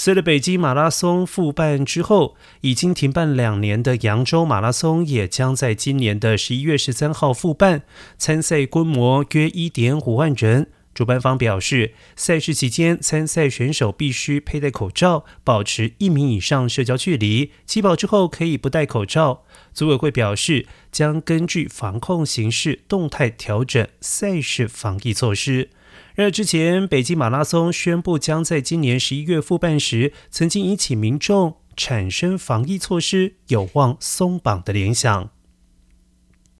随着北京马拉松复办之后，已经停办两年的扬州马拉松也将在今年的十一月十三号复办，参赛规模约一点五万人。主办方表示，赛事期间参赛选手必须佩戴口罩，保持一米以上社交距离。起跑之后可以不戴口罩。组委会表示，将根据防控形势动态调整赛事防疫措施。而之前北京马拉松宣布将在今年十一月复办时，曾经引起民众产生防疫措施有望松绑的联想。